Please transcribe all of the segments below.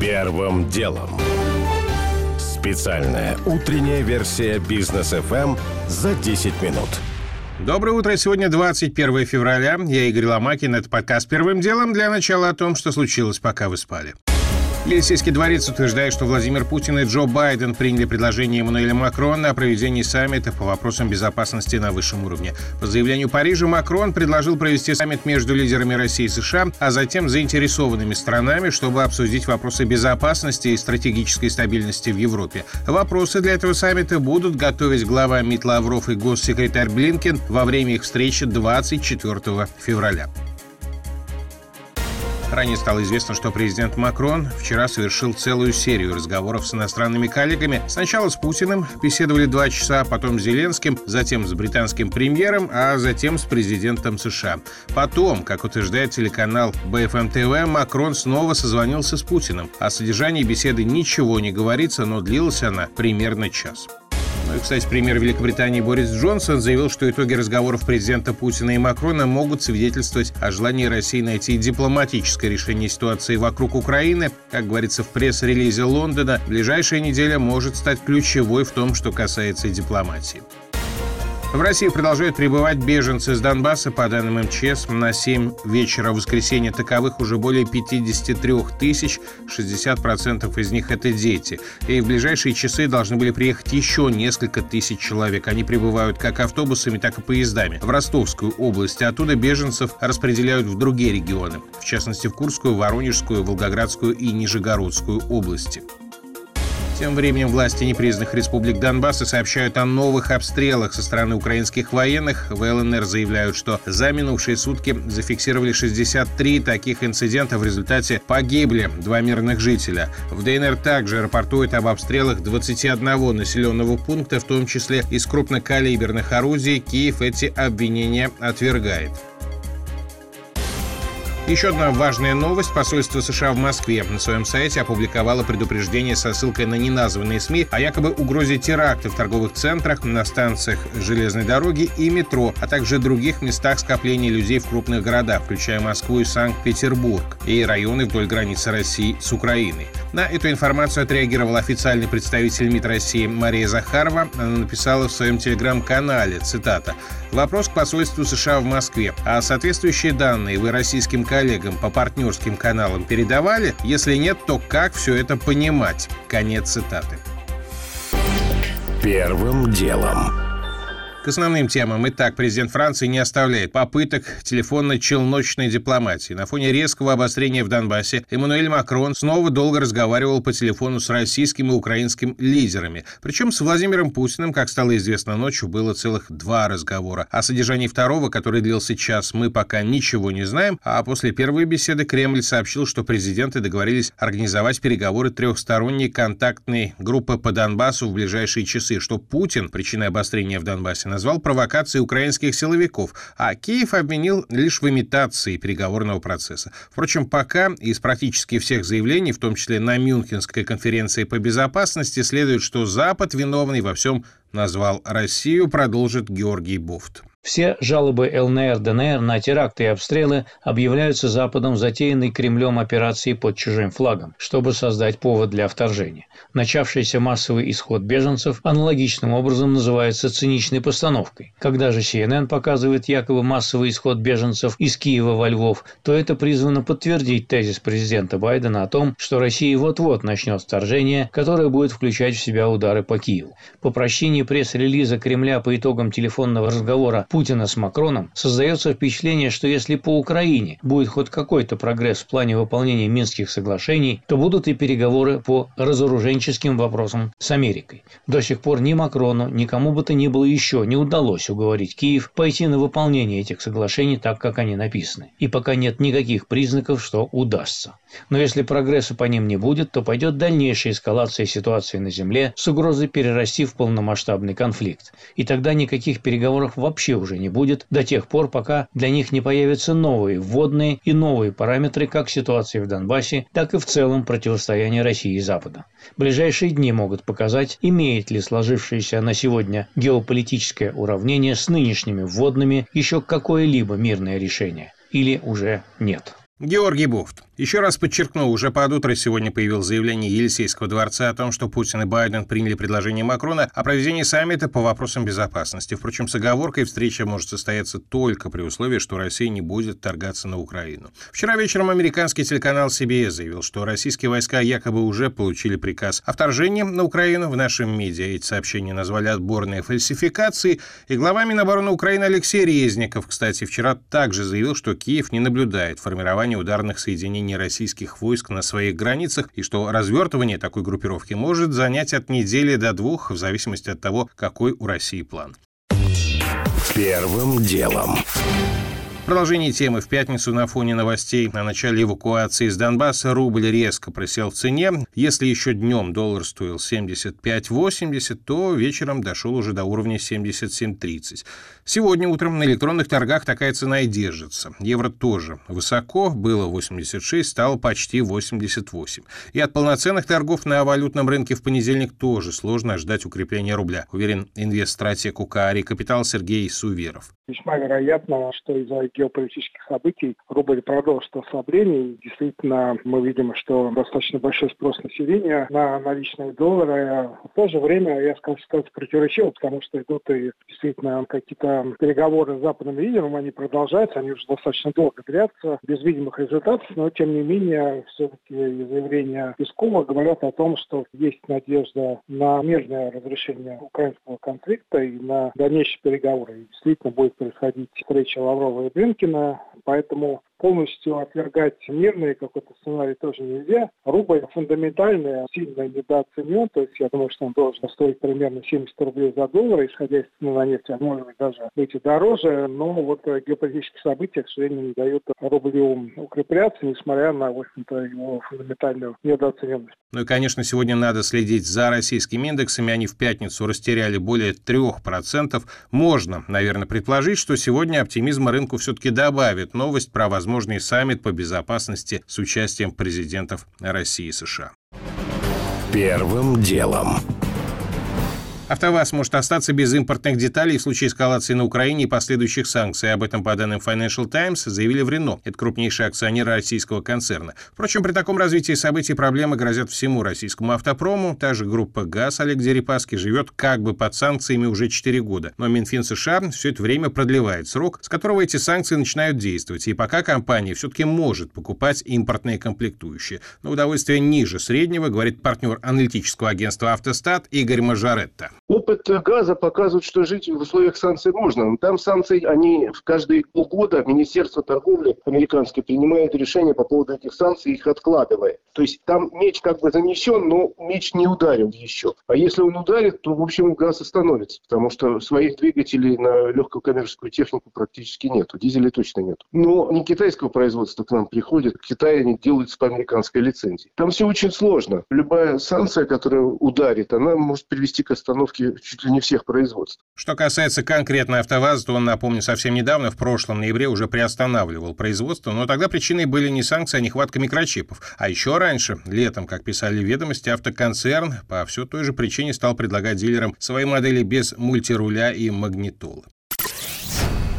Первым делом. Специальная утренняя версия бизнес FM за 10 минут. Доброе утро. Сегодня 21 февраля. Я Игорь Ломакин. Это подкаст «Первым делом» для начала о том, что случилось, пока вы спали. Елисейский дворец утверждает, что Владимир Путин и Джо Байден приняли предложение Эммануэля Макрона о проведении саммита по вопросам безопасности на высшем уровне. По заявлению Парижа Макрон предложил провести саммит между лидерами России и США, а затем заинтересованными странами, чтобы обсудить вопросы безопасности и стратегической стабильности в Европе. Вопросы для этого саммита будут готовить глава МИД Лавров и госсекретарь Блинкен во время их встречи 24 февраля. Ранее стало известно, что президент Макрон вчера совершил целую серию разговоров с иностранными коллегами. Сначала с Путиным беседовали два часа, потом с Зеленским, затем с британским премьером, а затем с президентом США. Потом, как утверждает телеканал BFM TV, Макрон снова созвонился с Путиным. О содержании беседы ничего не говорится, но длилась она примерно час. Ну и, кстати, премьер Великобритании Борис Джонсон заявил, что итоги разговоров президента Путина и Макрона могут свидетельствовать о желании России найти дипломатическое решение ситуации вокруг Украины. Как говорится в пресс-релизе Лондона, ближайшая неделя может стать ключевой в том, что касается дипломатии. В России продолжают прибывать беженцы из Донбасса. По данным МЧС, на 7 вечера в воскресенье таковых уже более 53 тысяч, 60% из них это дети. И в ближайшие часы должны были приехать еще несколько тысяч человек. Они прибывают как автобусами, так и поездами в Ростовскую область. Оттуда беженцев распределяют в другие регионы, в частности в Курскую, Воронежскую, Волгоградскую и Нижегородскую области. Тем временем власти непризнанных республик Донбасса сообщают о новых обстрелах со стороны украинских военных. В ЛНР заявляют, что за минувшие сутки зафиксировали 63 таких инцидента. В результате погибли два мирных жителя. В ДНР также рапортуют об обстрелах 21 населенного пункта, в том числе из крупнокалиберных орудий. Киев эти обвинения отвергает. Еще одна важная новость. Посольство США в Москве на своем сайте опубликовало предупреждение со ссылкой на неназванные СМИ о якобы угрозе теракта в торговых центрах, на станциях железной дороги и метро, а также других местах скопления людей в крупных городах, включая Москву и Санкт-Петербург, и районы вдоль границы России с Украиной. На эту информацию отреагировал официальный представитель МИД России Мария Захарова. Она написала в своем телеграм-канале, цитата, «Вопрос к посольству США в Москве. А соответствующие данные вы российским коллегам по партнерским каналам передавали? Если нет, то как все это понимать? Конец цитаты. Первым делом. К основным темам. Итак, президент Франции не оставляет попыток телефонно-челночной дипломатии. На фоне резкого обострения в Донбассе Эммануэль Макрон снова долго разговаривал по телефону с российским и украинским лидерами. Причем с Владимиром Путиным, как стало известно ночью, было целых два разговора. О содержании второго, который длился час, мы пока ничего не знаем, а после первой беседы Кремль сообщил, что президенты договорились организовать переговоры трехсторонней контактной группы по Донбассу в ближайшие часы, что Путин, причиной обострения в Донбассе, назвал провокацией украинских силовиков, а Киев обвинил лишь в имитации переговорного процесса. Впрочем, пока из практически всех заявлений, в том числе на Мюнхенской конференции по безопасности, следует, что Запад виновный во всем назвал Россию, продолжит Георгий Буфт. Все жалобы ЛНР, ДНР на теракты и обстрелы объявляются Западом затеянной Кремлем операции под чужим флагом, чтобы создать повод для вторжения. Начавшийся массовый исход беженцев аналогичным образом называется циничной постановкой. Когда же CNN показывает якобы массовый исход беженцев из Киева во Львов, то это призвано подтвердить тезис президента Байдена о том, что Россия вот-вот начнет вторжение, которое будет включать в себя удары по Киеву. По прощении пресс-релиза Кремля по итогам телефонного разговора Путина с Макроном, создается впечатление, что если по Украине будет хоть какой-то прогресс в плане выполнения Минских соглашений, то будут и переговоры по разоруженческим вопросам с Америкой. До сих пор ни Макрону, ни кому бы то ни было еще не удалось уговорить Киев пойти на выполнение этих соглашений так, как они написаны. И пока нет никаких признаков, что удастся. Но если прогресса по ним не будет, то пойдет дальнейшая эскалация ситуации на Земле с угрозой перерасти в полномасштабный конфликт. И тогда никаких переговоров вообще уже уже не будет до тех пор, пока для них не появятся новые вводные и новые параметры как ситуации в Донбассе, так и в целом противостояния России и Запада. Ближайшие дни могут показать, имеет ли сложившееся на сегодня геополитическое уравнение с нынешними вводными еще какое-либо мирное решение или уже нет. Георгий Буфт. Еще раз подчеркну, уже под утро сегодня появилось заявление Елисейского дворца о том, что Путин и Байден приняли предложение Макрона о проведении саммита по вопросам безопасности. Впрочем, с оговоркой встреча может состояться только при условии, что Россия не будет торгаться на Украину. Вчера вечером американский телеканал CBS заявил, что российские войска якобы уже получили приказ о вторжении на Украину. В нашем медиа эти сообщения назвали отборные фальсификации. И глава Минобороны Украины Алексей Резников, кстати, вчера также заявил, что Киев не наблюдает формирования ударных соединений появления российских войск на своих границах и что развертывание такой группировки может занять от недели до двух, в зависимости от того, какой у России план. Первым делом. Продолжение темы. В пятницу на фоне новостей о начале эвакуации из Донбасса рубль резко просел в цене. Если еще днем доллар стоил 75.80, то вечером дошел уже до уровня 77.30. Сегодня утром на электронных торгах такая цена и держится. Евро тоже высоко, было 86, стало почти 88. И от полноценных торгов на валютном рынке в понедельник тоже сложно ожидать укрепления рубля, уверен инвест-стратег УКАРИ «Капитал» Сергей Суверов. Весьма вероятно, что из-за геополитических событий рубль продолжит ослабление. И действительно, мы видим, что достаточно большой спрос населения на наличные доллары. В то же время, я скажу, ситуация противоречива, потому что идут и действительно какие-то переговоры с западным лидером, они продолжаются, они уже достаточно долго длятся, без видимых результатов, но тем не менее, все-таки заявления Пескова говорят о том, что есть надежда на мирное разрешение украинского конфликта и на дальнейшие переговоры. И действительно будет происходить встреча Лаврова и Блинкина, поэтому полностью отвергать мирный какой-то сценарий тоже нельзя. Рубль фундаментально сильно недооценен, то есть я думаю, что он должен стоить примерно 70 рублей за доллар, исходя из цены на нефть, а может быть даже выйти дороже, но вот геополитические события, к сожалению, не дают рублю укрепляться, несмотря на, в общем-то, его фундаментальную недооцененность. Ну и, конечно, сегодня надо следить за российскими индексами. Они в пятницу растеряли более 3%. Можно, наверное, предположить, что сегодня оптимизма рынку все-таки добавит новость про возможный саммит по безопасности с участием президентов России и США. Первым делом. АвтоВАЗ может остаться без импортных деталей в случае эскалации на Украине и последующих санкций. Об этом, по данным Financial Times, заявили в Рено. Это крупнейший акционер российского концерна. Впрочем, при таком развитии событий проблемы грозят всему российскому автопрому. Та же группа ГАЗ Олег Дерипаски живет как бы под санкциями уже 4 года. Но Минфин США все это время продлевает срок, с которого эти санкции начинают действовать. И пока компания все-таки может покупать импортные комплектующие. Но удовольствие ниже среднего, говорит партнер аналитического агентства «Автостат» Игорь Мажоретто. Опыт газа показывает, что жить в условиях санкций можно. Там санкции, они в каждые полгода Министерство торговли американское принимает решение по поводу этих санкций, их откладывая. То есть там меч как бы занесен, но меч не ударил еще. А если он ударит, то, в общем, газ остановится, потому что своих двигателей на легкую коммерческую технику практически нет. Дизелей точно нет. Но не китайского производства к нам приходит. В Китае они делаются по американской лицензии. Там все очень сложно. Любая санкция, которая ударит, она может привести к остановке практически чуть ли не всех производств. Что касается конкретно АвтоВАЗа, то он, напомню, совсем недавно, в прошлом ноябре, уже приостанавливал производство, но тогда причиной были не санкции, а нехватка микрочипов. А еще раньше, летом, как писали ведомости, автоконцерн по все той же причине стал предлагать дилерам свои модели без мультируля и магнитолы.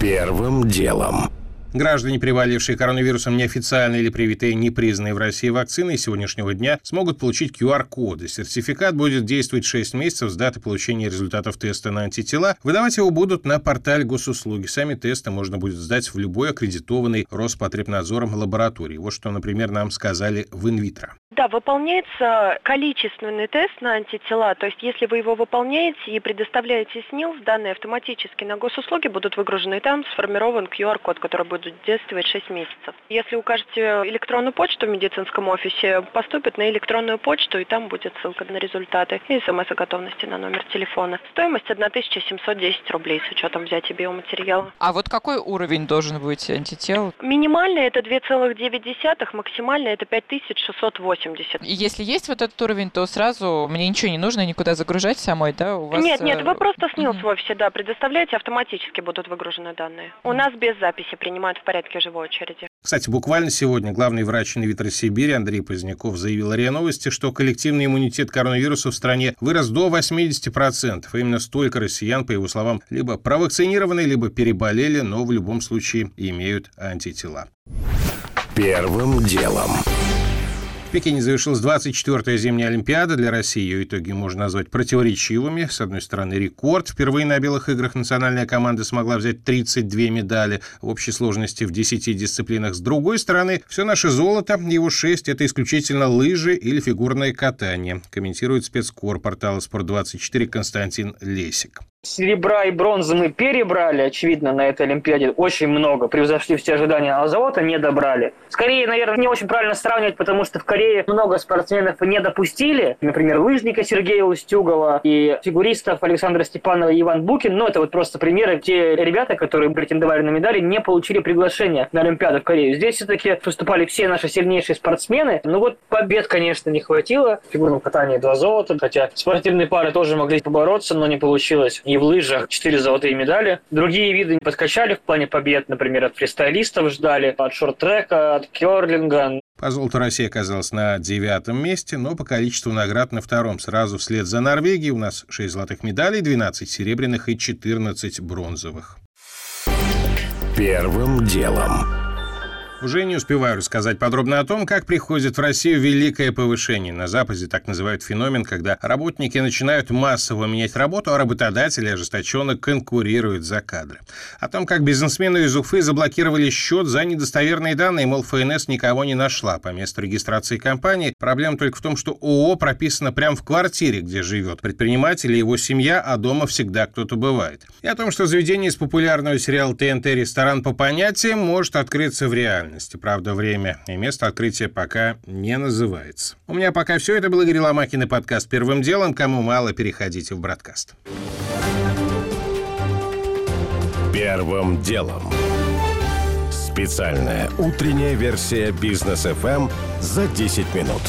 Первым делом. Граждане, переболевшие коронавирусом неофициально или привитые непризнанные в России вакцины сегодняшнего дня смогут получить QR-коды. Сертификат будет действовать 6 месяцев с даты получения результатов теста на антитела. Выдавать его будут на портале госуслуги. Сами тесты можно будет сдать в любой аккредитованной Роспотребнадзором лаборатории. Вот что, например, нам сказали в инвитро. Да, выполняется количественный тест на антитела, то есть если вы его выполняете и предоставляете СНИЛС, данные автоматически на госуслуги будут выгружены, и там сформирован QR-код, который будет действовать 6 месяцев. Если укажете электронную почту в медицинском офисе, поступит на электронную почту, и там будет ссылка на результаты и смс о готовности на номер телефона. Стоимость 1710 рублей с учетом взятия биоматериала. А вот какой уровень должен быть антител? Минимальный это 2,9, максимальный это 5680. 80. И если есть вот этот уровень, то сразу мне ничего не нужно никуда загружать самой, да? У вас... Нет, нет, вы просто СНИЛС mm-hmm. в офисе, да, предоставляете, автоматически будут выгружены данные. У нас без записи принимают в порядке живой очереди. Кстати, буквально сегодня главный врач Инвитро Сибири Андрей Поздняков заявил РИА Новости, что коллективный иммунитет коронавируса в стране вырос до 80%. И именно столько россиян, по его словам, либо провакцинированы, либо переболели, но в любом случае имеют антитела. Первым делом. В Пекине завершилась 24-я зимняя Олимпиада. Для России ее итоги можно назвать противоречивыми. С одной стороны, рекорд. Впервые на белых играх национальная команда смогла взять 32 медали в общей сложности в 10 дисциплинах. С другой стороны, все наше золото, его 6, это исключительно лыжи или фигурное катание, комментирует спецкор портала «Спорт24» Константин Лесик. Серебра и бронзы мы перебрали, очевидно, на этой Олимпиаде. Очень много, превзошли все ожидания, а золота не добрали. Скорее, наверное, не очень правильно сравнивать, потому что в Корее много спортсменов не допустили. Например, лыжника Сергея Устюгова и фигуристов Александра Степанова и Иван Букин. Но это вот просто примеры. Те ребята, которые претендовали на медали, не получили приглашения на Олимпиаду в Корею. Здесь все-таки выступали все наши сильнейшие спортсмены. Ну вот побед, конечно, не хватило. В фигурном катании два золота, хотя спортивные пары тоже могли побороться, но не получилось и в лыжах 4 золотые медали. Другие виды подкачали в плане побед, например, от фристайлистов ждали, от шорт-трека, от керлинга. По золоту Россия оказалась на девятом месте, но по количеству наград на втором. Сразу вслед за Норвегией у нас 6 золотых медалей, 12 серебряных и 14 бронзовых. Первым делом. Уже не успеваю рассказать подробно о том, как приходит в Россию великое повышение. На Западе так называют феномен, когда работники начинают массово менять работу, а работодатели ожесточенно конкурируют за кадры. О том, как бизнесмены из Уфы заблокировали счет за недостоверные данные, мол, ФНС никого не нашла по месту регистрации компании. Проблема только в том, что ООО прописано прямо в квартире, где живет предприниматель и его семья, а дома всегда кто-то бывает. И о том, что заведение из популярного сериала ТНТ «Ресторан по понятиям» может открыться в реальности реальности. Правда, время и место открытия пока не называется. У меня пока все. Это был Игорь Ломакин и подкаст «Первым делом». Кому мало, переходите в Бродкаст. Первым делом. Специальная утренняя версия «Бизнес FM за 10 минут».